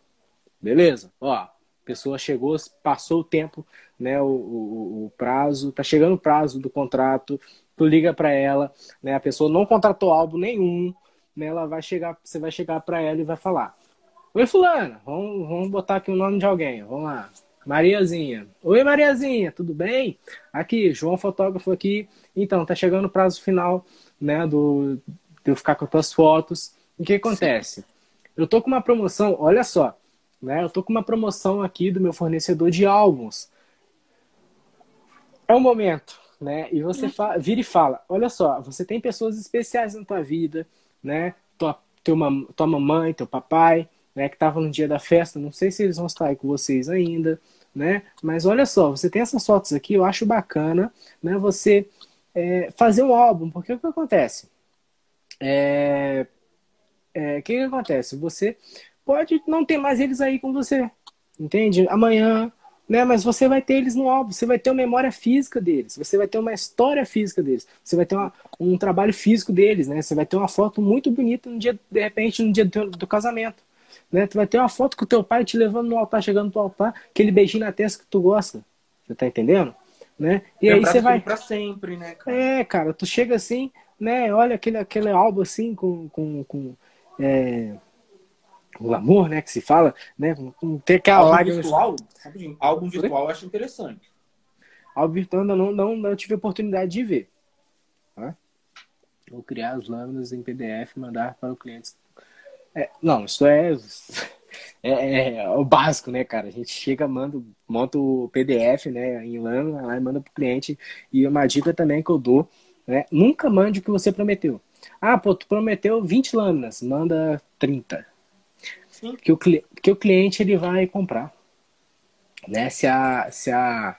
Speaker 2: Beleza? Ó, a pessoa chegou, passou o tempo, né? O, o, o prazo, tá chegando o prazo do contrato, tu liga para ela, né? A pessoa não contratou álbum nenhum, né, ela vai chegar, você vai chegar para ela e vai falar: Oi, Fulana, vamos, vamos botar aqui o nome de alguém, vamos lá. Mariazinha. Oi, Mariazinha, tudo bem? Aqui, João Fotógrafo aqui. Então, tá chegando o prazo final, né, do, de eu ficar com as tuas fotos. O que acontece? Eu tô com uma promoção, olha só, né, eu tô com uma promoção aqui do meu fornecedor de álbuns. É o momento, né, e você vira e fala, olha só, você tem pessoas especiais na tua vida, né, tua, tua, mamãe, teu papai, né, que estavam no dia da festa, não sei se eles vão estar aí com vocês ainda, né? Mas olha só, você tem essas fotos aqui, eu acho bacana, né? Você é, fazer um álbum, porque o que acontece? É, é, que, que acontece? Você pode não ter mais eles aí com você, entende? Amanhã, né? Mas você vai ter eles no álbum, você vai ter uma memória física deles, você vai ter uma história física deles, você vai ter uma, um trabalho físico deles, né? Você vai ter uma foto muito bonita no dia, de repente, no dia do, do casamento. Né? Tu vai ter uma foto com o teu pai te levando no altar, chegando no altar, aquele beijinho na testa que tu gosta. Você tá entendendo? Né? E aí você vai.
Speaker 1: para sempre, né,
Speaker 2: cara? É, cara, tu chega assim, né? Olha aquele, aquele álbum assim com. com, com é... O amor, né, que se fala, né? Com, ter aquela
Speaker 1: álbum lágrima. Virtual, álbum virtual eu acho interessante.
Speaker 2: Álbum virtual eu não, não, não tive oportunidade de ver. Tá? Vou criar as lâminas em PDF e mandar para o cliente é, não, isso *laughs* é, é, é, o básico, né, cara? A gente chega, manda, monta o PDF, né, em lâmina, lá e manda pro cliente. E uma dica também que eu dou, né? Nunca mande o que você prometeu. Ah, pô, tu prometeu 20 lâminas, manda 30. Que o, que o cliente ele vai comprar. Né? Se a, se a,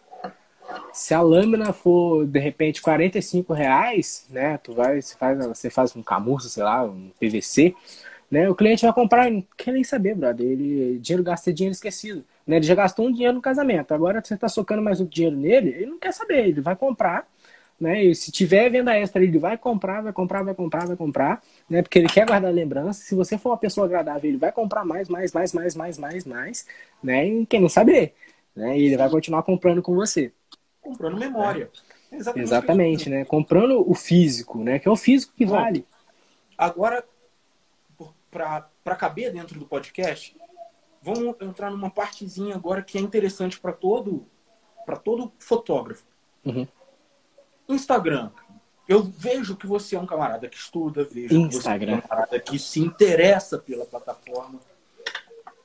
Speaker 2: se a lâmina for de repente 45 reais, né? Tu vai, você faz, você faz um camurça, sei lá, um PVC, né? O cliente vai comprar, não quer nem saber, brother. Ele, dinheiro gasta dinheiro esquecido. Né? Ele já gastou um dinheiro no casamento. Agora você está socando mais um dinheiro nele, ele não quer saber, ele vai comprar. Né? E se tiver venda extra, ele vai comprar, vai comprar, vai comprar, vai comprar, né? Porque ele quer guardar lembrança. Se você for uma pessoa agradável, ele vai comprar mais, mais, mais, mais, mais, mais, mais, né? E quer nem saber, né? E ele vai continuar comprando com você.
Speaker 1: Comprando memória.
Speaker 2: É. Exatamente, Exatamente né? Comprando o físico, né? Que é o físico que Bom, vale.
Speaker 1: Agora, para caber dentro do podcast, vamos entrar numa partezinha agora que é interessante para todo para todo fotógrafo.
Speaker 2: Uhum.
Speaker 1: Instagram. Eu vejo que você é um camarada que estuda, vejo
Speaker 2: Instagram.
Speaker 1: que você é um camarada que se interessa pela plataforma,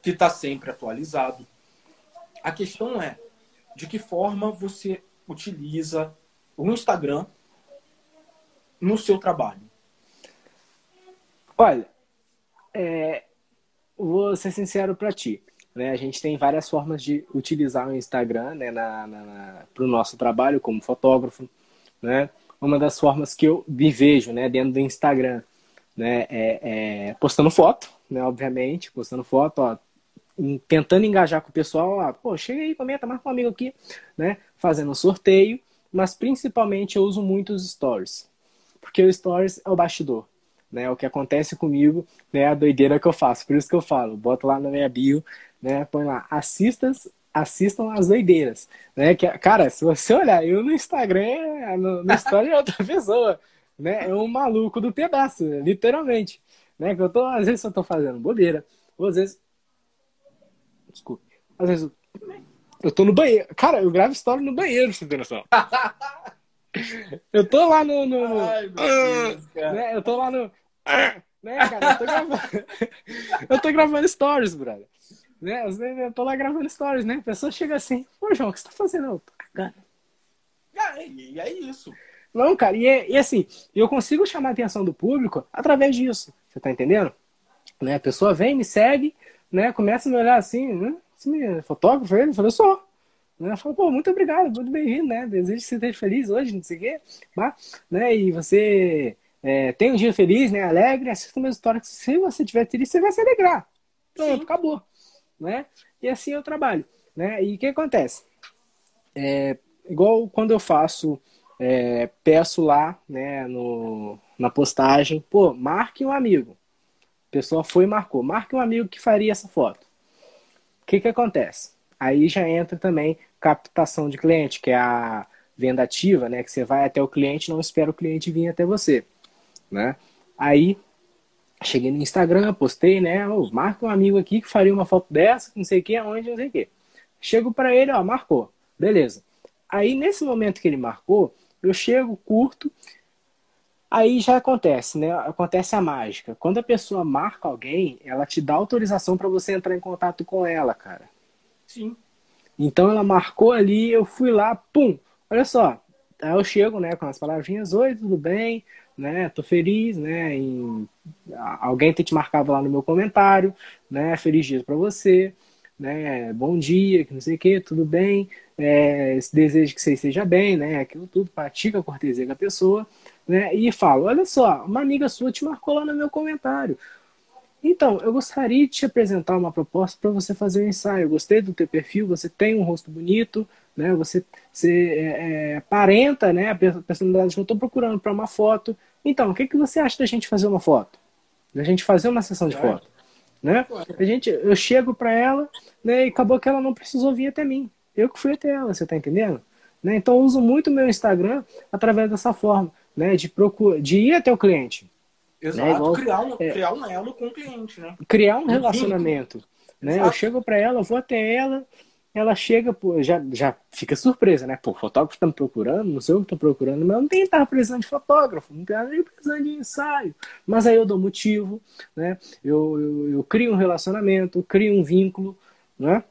Speaker 1: que está sempre atualizado. A questão é de que forma você utiliza o Instagram no seu trabalho.
Speaker 2: Olha, é, vou ser sincero para ti. Né? A gente tem várias formas de utilizar o Instagram né, na, na, na para o nosso trabalho como fotógrafo. Né? Uma das formas que eu me vejo né, dentro do Instagram né, é, é postando foto, né, obviamente, postando foto, ó, tentando engajar com o pessoal, ó, pô, chega aí, comenta, marca um amigo aqui, né, fazendo sorteio, mas principalmente eu uso muito os stories, porque o stories é o bastidor, né? O que acontece comigo, né? A doideira que eu faço. Por isso que eu falo, boto lá na minha bio, né? Põe lá, assistas, assistam as doideiras, né? Que, cara, se você olhar, eu no Instagram, no, no *laughs* story é outra pessoa, né? É um maluco do pedaço, literalmente, né? Que eu tô, às vezes eu tô fazendo bobeira, ou às vezes, desculpa, às vezes eu tô no banheiro, cara, eu gravo história no banheiro, você tem noção. *laughs* Eu tô lá no. no, Ai, Deus, né? Eu tô lá no. Né, cara? Eu tô gravando, *laughs* eu tô gravando stories, brother. Né? Eu tô lá gravando stories, né? A pessoa chega assim, pô, João, o que você tá fazendo? Eu tô cagando.
Speaker 1: E é isso.
Speaker 2: Não, cara, e, é, e assim, eu consigo chamar a atenção do público através disso. Você tá entendendo? Né? A pessoa vem, me segue, né? Começa a me olhar assim, né? Você é fotógrafo? Ele falou, eu sou. Né? Fala, pô, muito obrigado, muito bem-vindo, né? Desejo que você esteja feliz hoje, não sei o quê. Tá? Né? E você é, tem um dia feliz, né? Alegre, assista uma história que se você tiver triste, você vai se alegrar. Pronto, Sim. acabou. Né? E assim eu trabalho. Né? E o que acontece? É, igual quando eu faço, é, peço lá né, no, na postagem, pô, marque um amigo. A pessoa foi e marcou. Marque um amigo que faria essa foto. O que, que acontece? Aí já entra também captação de cliente, que é a venda ativa, né? Que você vai até o cliente não espera o cliente vir até você, né? Aí cheguei no Instagram, postei, né? Oh, marca um amigo aqui que faria uma foto dessa, não sei o que, aonde, não sei o que. Chego para ele, ó, marcou. Beleza. Aí, nesse momento que ele marcou, eu chego, curto, aí já acontece, né? Acontece a mágica. Quando a pessoa marca alguém, ela te dá autorização para você entrar em contato com ela, cara.
Speaker 1: Sim.
Speaker 2: Então ela marcou ali, eu fui lá, pum. Olha só, aí eu chego, né, com as palavrinhas, oi, tudo bem? Né? Tô feliz, né? Em... Alguém te marcado lá no meu comentário, né? Feliz dia para você, né? Bom dia, que não sei o que, tudo bem. É, desejo que você esteja bem, né? Aquilo tudo, pratica a cortesia com a pessoa, né? E falo, olha só, uma amiga sua te marcou lá no meu comentário. Então, eu gostaria de te apresentar uma proposta para você fazer um ensaio. Eu gostei do teu perfil, você tem um rosto bonito, né? Você, você é, é, aparenta né, a personalidade que eu estou procurando para uma foto. Então, o que, que você acha da gente fazer uma foto? Da gente fazer uma sessão de foto? Né? A gente, eu chego para ela né, e acabou que ela não precisou vir até mim. Eu que fui até ela, você está entendendo? Né? Então, eu uso muito o meu Instagram através dessa forma, né, de, procura, de ir até o cliente.
Speaker 1: Exato, né? Igual, criar, um, é, criar um elo com o cliente, né?
Speaker 2: Criar um relacionamento. Né? Eu chego para ela, vou até ela, ela chega, pô, já, já fica surpresa, né? Pô, fotógrafo tá me procurando, não sei o que tô procurando, mas eu não que estar precisando de fotógrafo, não tenho nem precisando de ensaio. Mas aí eu dou motivo, né? Eu, eu, eu crio um relacionamento, crio um vínculo, né?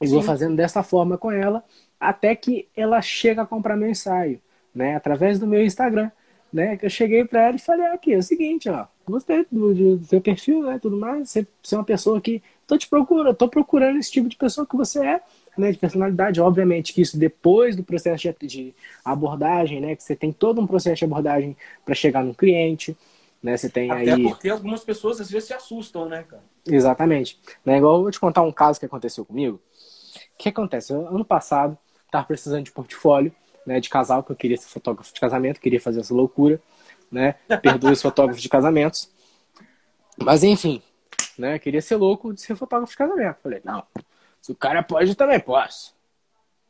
Speaker 2: E vou fazendo dessa forma com ela, até que ela chega a comprar meu ensaio, né? Através do meu Instagram né? Que eu cheguei para ela e falei, aqui, é o seguinte, ó, gostei do, do seu perfil, né? Tudo mais, você, você é uma pessoa que tô te procurando, tô procurando esse tipo de pessoa que você é, né? De personalidade, obviamente que isso depois do processo de, de abordagem, né? Que você tem todo um processo de abordagem para chegar no cliente, né? Você tem
Speaker 1: Até
Speaker 2: aí.
Speaker 1: porque algumas pessoas às vezes se assustam, né, cara?
Speaker 2: Exatamente. Né? Igual eu vou te contar um caso que aconteceu comigo. O que acontece? Eu, ano passado, tava precisando de portfólio né, de casal, que eu queria ser fotógrafo de casamento, queria fazer essa loucura, né? Perdoe os *laughs* fotógrafos de casamentos. Mas enfim, né? Queria ser louco de ser fotógrafo de casamento. Falei, não, se o cara pode, eu também posso.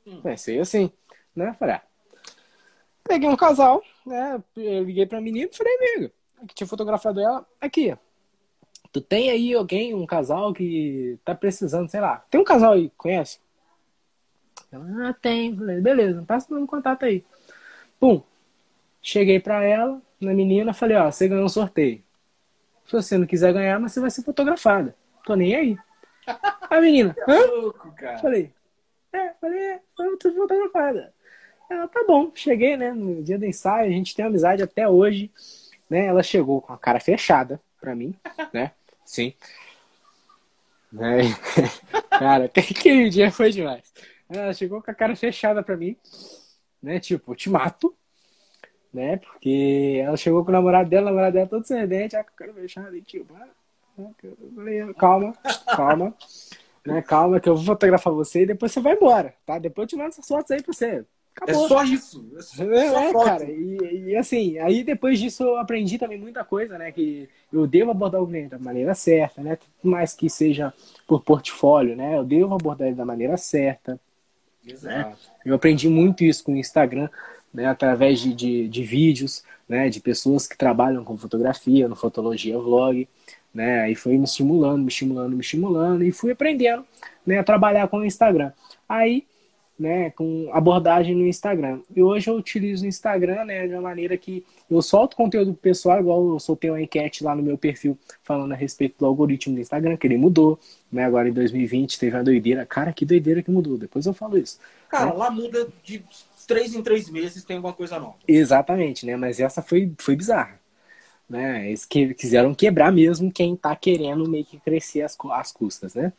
Speaker 2: Hum. Pensei assim, né? Falei, ah. Peguei um casal, né? Eu liguei pra menina e falei, amigo, que tinha fotografado ela, aqui. Tu tem aí alguém, um casal que tá precisando, sei lá. Tem um casal aí, conhece? Ela, ah, tem. Falei, beleza, passa o contato aí. Pum. Cheguei pra ela, na menina, falei, ó, você ganhou um sorteio. Se você não quiser ganhar, mas você vai ser fotografada. Tô nem aí. A menina, *laughs*
Speaker 1: hã? Louco, cara.
Speaker 2: Falei, é, falei, é, eu tô fotografada. Ela, tá bom. Cheguei, né, no dia do ensaio, a gente tem amizade até hoje. Né, ela chegou com a cara fechada pra mim, *laughs* né? Sim. Né? *laughs* Cara, aquele dia foi demais. Ela chegou com a cara fechada pra mim, né? Tipo, te mato, né? Porque ela chegou com o namorado dela, o namorado dela todo sedente, a cara fechada e tipo, ah, calma, calma, né? Calma que eu vou fotografar você e depois você vai embora, tá? Depois eu te mando essas fotos aí pra você.
Speaker 1: Acabou. É só isso. É, só
Speaker 2: é, é cara. E, e, assim, aí depois disso eu aprendi também muita coisa, né? Que eu devo abordar o cliente da maneira certa, né? mais que seja por portfólio, né? Eu devo abordar ele da maneira certa. Né? Eu aprendi muito isso com o Instagram, né, através de, de, de, vídeos, né, de pessoas que trabalham com fotografia, no Fotologia Vlog, né, aí foi me estimulando, me estimulando, me estimulando, e fui aprendendo, né, a trabalhar com o Instagram. Aí né, com abordagem no Instagram. E hoje eu utilizo o Instagram, né, de uma maneira que eu solto conteúdo pessoal, igual eu soltei uma enquete lá no meu perfil falando a respeito do algoritmo do Instagram, que ele mudou, né, agora em 2020 teve uma doideira. Cara, que doideira que mudou, depois eu falo isso.
Speaker 1: Cara, né? lá muda de três em três meses, tem alguma coisa nova.
Speaker 2: Exatamente, né, mas essa foi, foi bizarra. Né, eles que, quiseram quebrar mesmo quem tá querendo meio que crescer as, as custas, né.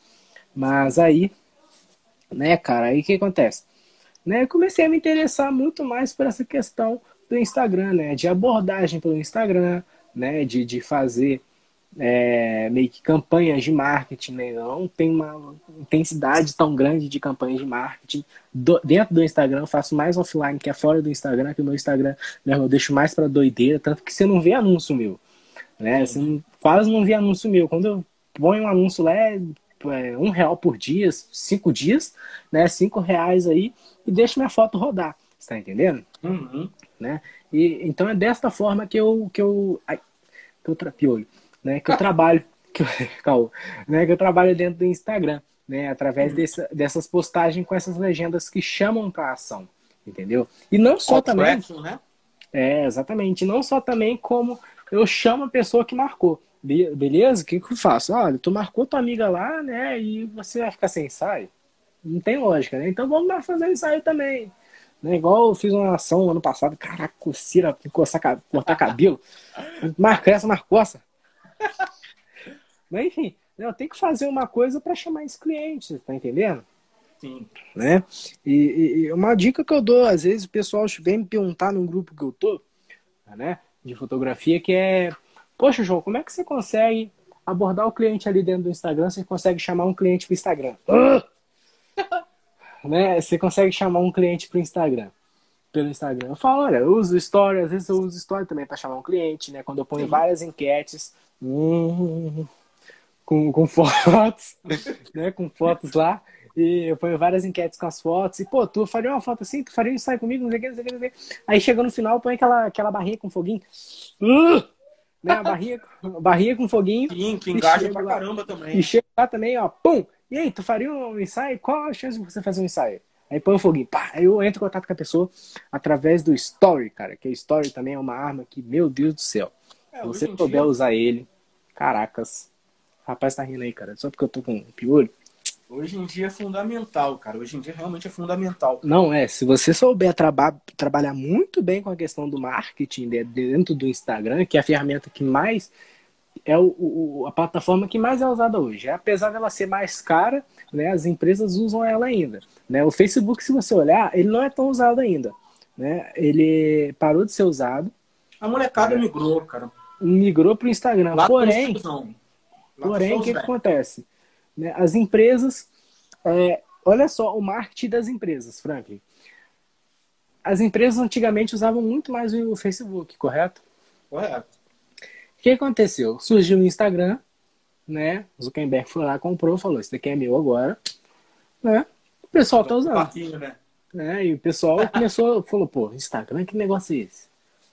Speaker 2: Mas aí né, cara? Aí o que acontece? Né, eu comecei a me interessar muito mais por essa questão do Instagram, né? De abordagem pelo Instagram, né? De, de fazer é, meio que campanhas de marketing, né? Não tem uma intensidade tão grande de campanhas de marketing. Do, dentro do Instagram eu faço mais offline que é fora do Instagram, que o meu Instagram né, eu deixo mais para doideira, tanto que você não vê anúncio meu. Né? Você não, quase não vê anúncio meu. Quando eu ponho um anúncio lá, é é, um real por dia, cinco dias, né? Cinco reais aí e deixo minha foto rodar. Você tá entendendo?
Speaker 1: Uhum.
Speaker 2: Né? E, então é desta forma que eu, que eu, ai, que eu trapiolho. né, que eu trabalho, *laughs* que, calma, né, que eu trabalho dentro do Instagram, né, através desse, dessas postagens com essas legendas que chamam para ação, entendeu? E não só também, action, né? é exatamente, não só também como eu chamo a pessoa que marcou, beleza? O que, que eu faço? Olha, tu marcou tua amiga lá, né, e você vai ficar sem ensaio? Não tem lógica, né? Então vamos lá fazer ensaio também. Né? Igual eu fiz uma ação ano passado, caraca, coceira, coçar, cortar cabelo. *laughs* Marca essa, marcoça. Mas enfim, né, eu tenho que fazer uma coisa para chamar esse cliente, tá entendendo?
Speaker 1: Sim.
Speaker 2: Né? E, e, uma dica que eu dou, às vezes o pessoal vem me perguntar num grupo que eu tô, né, de fotografia, que é, poxa, João, como é que você consegue abordar o cliente ali dentro do Instagram? Você consegue chamar um cliente pro Instagram? *laughs* né? Você consegue chamar um cliente pro Instagram. Pelo Instagram. Eu falo, olha, eu uso story, às vezes eu uso story também para chamar um cliente, né? Quando eu ponho Sim. várias enquetes hum, com, com *laughs* fotos, né? Com fotos lá. E eu ponho várias enquetes com as fotos. E, pô, tu faria uma foto assim? Tu faria um ensaio comigo? Não sei o que, não sei o que, não sei o que. Aí chega no final, põe aquela, aquela barrinha com foguinho. Uh! Né? A barrinha, barrinha com foguinho.
Speaker 1: Sim, que engaja pra lá, caramba também.
Speaker 2: E chega lá também, ó, pum! E aí, tu faria um ensaio? Qual a chance de você fazer um ensaio? Aí põe o foguinho, pá, aí eu entro em contato com a pessoa através do Story, cara, que o Story também é uma arma que, meu Deus do céu, é, se você souber dia... usar ele, caracas, rapaz tá rindo aí, cara, só porque eu tô com um piolho.
Speaker 1: Hoje em dia é fundamental, cara. Hoje em dia realmente é fundamental.
Speaker 2: Não, é. Se você souber traba trabalhar muito bem com a questão do marketing dentro do Instagram, que é a ferramenta que mais é o, o, a plataforma que mais é usada hoje. Apesar dela ser mais cara, né, as empresas usam ela ainda. Né? O Facebook, se você olhar, ele não é tão usado ainda. Né? Ele parou de ser usado.
Speaker 1: A molecada é, migrou, cara.
Speaker 2: Migrou para o Instagram. Lá porém, porém o que, que acontece? Né? As empresas... É, olha só o marketing das empresas, Franklin. As empresas antigamente usavam muito mais o Facebook, correto?
Speaker 1: Correto.
Speaker 2: O que aconteceu? Surgiu o Instagram, né? Zuckerberg foi lá, comprou, falou: Isso daqui é meu agora. Né? O pessoal tá usando. Né? né? E o pessoal começou, falou: Pô, Instagram, que negócio é esse?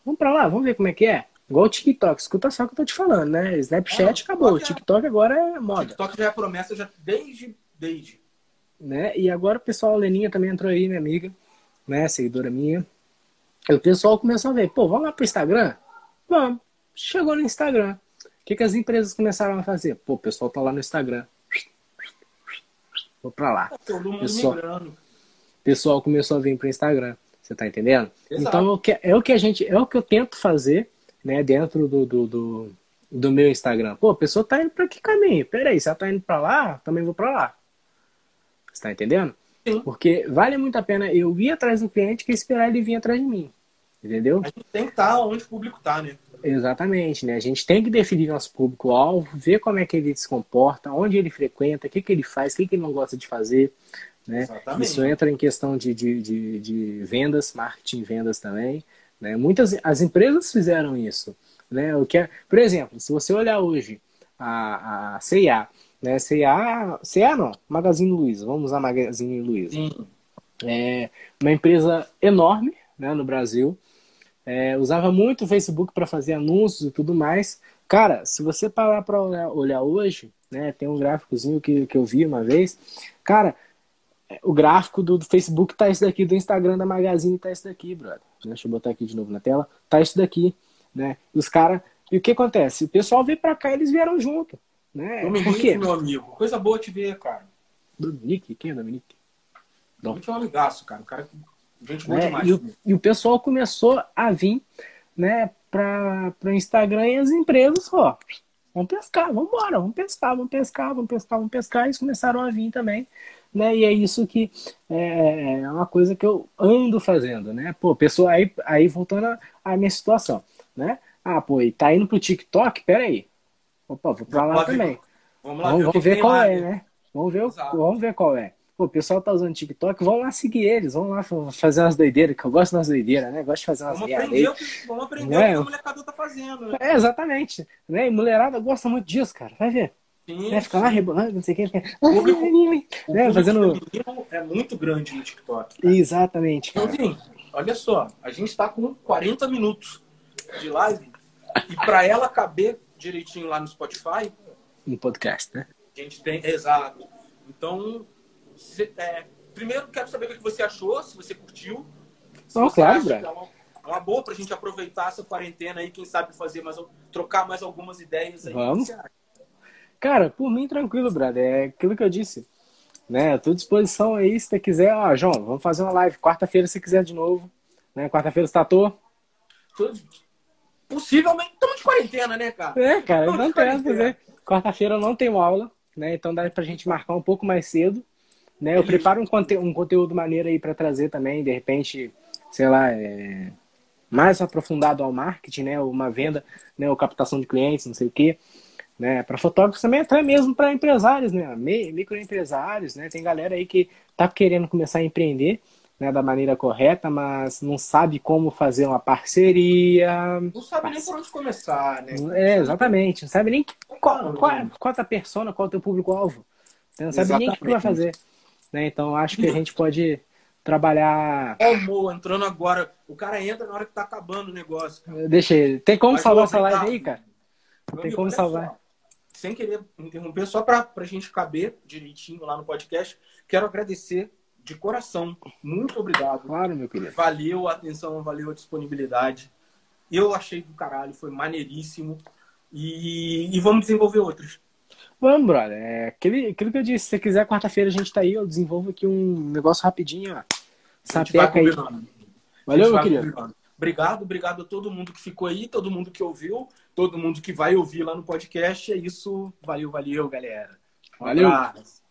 Speaker 2: Vamos pra lá, vamos ver como é que é. Igual o TikTok, escuta só o que eu tô te falando, né? Snapchat é, acabou, o TikTok agora é moda.
Speaker 1: TikTok já é promessa já desde, desde.
Speaker 2: Né? E agora o pessoal, a Leninha também entrou aí, minha amiga, né? Seguidora minha. E o pessoal começou a ver, pô, vamos lá pro Instagram? Vamos. Chegou no Instagram. O que, que as empresas começaram a fazer? Pô, o pessoal tá lá no Instagram. Vou pra lá. Tá
Speaker 1: todo mundo
Speaker 2: pessoal,
Speaker 1: migrando.
Speaker 2: O pessoal começou a vir pro Instagram. Você tá entendendo? Exato. Então é o que a gente, é o que eu tento fazer, né, dentro do, do, do, do meu Instagram. Pô, a pessoa tá indo pra que caminho? Peraí, se ela tá indo pra lá, também vou pra lá. Você tá entendendo? Sim. Porque vale muito a pena eu ir atrás do cliente que esperar ele vir atrás de mim. Entendeu?
Speaker 1: A gente tem que estar tá onde o público tá, né?
Speaker 2: Exatamente, né? A gente tem que definir nosso público-alvo, ver como é que ele se comporta, onde ele frequenta, o que, que ele faz, o que, que ele não gosta de fazer. Né? Isso entra em questão de, de, de, de, vendas, marketing vendas também. Né? Muitas as empresas fizeram isso. Né? O que é, por exemplo, se você olhar hoje a, a CIA, né? CIA, CIA não, Magazine Luiza, vamos usar Magazine Luiza. Sim. É uma empresa enorme né, no Brasil, é, usava muito o Facebook para fazer anúncios e tudo mais. Cara, se você parar para olhar, olhar, hoje, né, tem um gráficozinho que, que eu vi uma vez. Cara, o gráfico do, do Facebook tá esse daqui, do Instagram da Magazine tá esse daqui, brother. Deixa eu botar aqui de novo na tela. Tá esse daqui, né? Os caras. E o que acontece? O pessoal veio para cá, eles vieram junto, né?
Speaker 1: Dominique, meu amigo. Coisa boa te ver, cara.
Speaker 2: Dominique? Quem é Dominique?
Speaker 1: Dominique é um amigaço, cara. O cara Gente boa né? demais.
Speaker 2: E o, e o pessoal começou a vir né, para o Instagram e as empresas, ó, vamos pescar, vamos embora, vamos pescar, vamos pescar, vamos pescar, vamos pescar. E eles começaram a vir também. Né? E é isso que é, é uma coisa que eu ando fazendo, né? Pô, pessoa, aí, aí voltando à minha situação, né? Ah, pô, e tá indo pro TikTok? Pera aí. Opa, vou pra lá também. Vamos lá, vamos, vamos ver qual é, né? Vamos ver, vamos ver qual é. Pô, o pessoal tá usando TikTok, vão lá seguir eles, vão lá fazer umas doideiras, que eu gosto das doideiras, né? Gosto de fazer umas
Speaker 1: vamos aprender, vamos aprender né? o que a molecada tá fazendo, né?
Speaker 2: É, exatamente. Né? E mulherada gosta muito disso, cara. Vai ver. Sim, né? Fica lá rebolando, não sei o que. Fica... O público,
Speaker 1: né? Fazendo... é muito grande no TikTok.
Speaker 2: Cara. Exatamente.
Speaker 1: Cara. Então, assim, olha só, a gente tá com 40 minutos de live e para ela caber direitinho lá no Spotify.
Speaker 2: No podcast, né?
Speaker 1: A gente tem, exato. Então, cê, é, primeiro quero saber o que você achou, se você curtiu. Se
Speaker 2: oh,
Speaker 1: você
Speaker 2: claro,
Speaker 1: acha é uma, é uma boa pra gente aproveitar essa quarentena aí, quem sabe fazer mais, trocar mais algumas ideias aí.
Speaker 2: Vamos. Cara, por mim, tranquilo, brother. É aquilo que eu disse. Né? Eu tô à disposição aí, se você quiser. Ó, João, vamos fazer uma live. Quarta-feira, se quiser de novo. Né? Quarta-feira você tá à toa?
Speaker 1: Possivelmente. Estamos de quarentena, né, cara?
Speaker 2: É, cara,
Speaker 1: Tamo
Speaker 2: não tem. Quarta-feira eu não tenho aula, né? Então dá pra gente marcar um pouco mais cedo. Né? Eu preparo um, conte um conteúdo maneiro aí pra trazer também, de repente, sei lá, é... mais aprofundado ao marketing, né? Uma venda, né? Ou captação de clientes, não sei o quê. Né? Para fotógrafos também, até mesmo para empresários, né? Mi- Microempresários, né? Tem galera aí que tá querendo começar a empreender, né? Da maneira correta, mas não sabe como fazer uma parceria,
Speaker 1: Não sabe nem por onde começar, né?
Speaker 2: é, exatamente. Não sabe nem qual, qual,
Speaker 1: não.
Speaker 2: qual é a tua persona, qual é o teu público-alvo. Você Não sabe nem o que vai fazer. Né? Então, acho que a gente pode trabalhar.
Speaker 1: Ó, o Mo entrando agora. O cara entra na hora que tá acabando o negócio. cara.
Speaker 2: Deixa ele. Tem como
Speaker 1: Mas,
Speaker 2: salvar essa live aí, cara?
Speaker 1: Meu
Speaker 2: Tem
Speaker 1: amigo,
Speaker 2: como salvar.
Speaker 1: só, sem querer interromper, só pra, pra gente caber direitinho lá no podcast, quero agradecer de coração. Muito obrigado.
Speaker 2: Claro, meu querido.
Speaker 1: Valeu a atenção, valeu a disponibilidade. Eu achei do caralho, foi maneiríssimo. E, e vamos desenvolver outros.
Speaker 2: Vamos, brother. É aquele, aquilo que eu disse. Se você quiser, quarta-feira a gente tá aí. Eu desenvolvo aqui um negócio rapidinho, ó. Sapeca aí. Valeu, meu querido.
Speaker 1: combinando. Obrigado, obrigado a todo mundo que ficou aí, todo mundo que ouviu, todo mundo que vai ouvir lá no podcast. É isso. Valeu, valeu, galera. Um
Speaker 2: Valeu.
Speaker 1: abraço.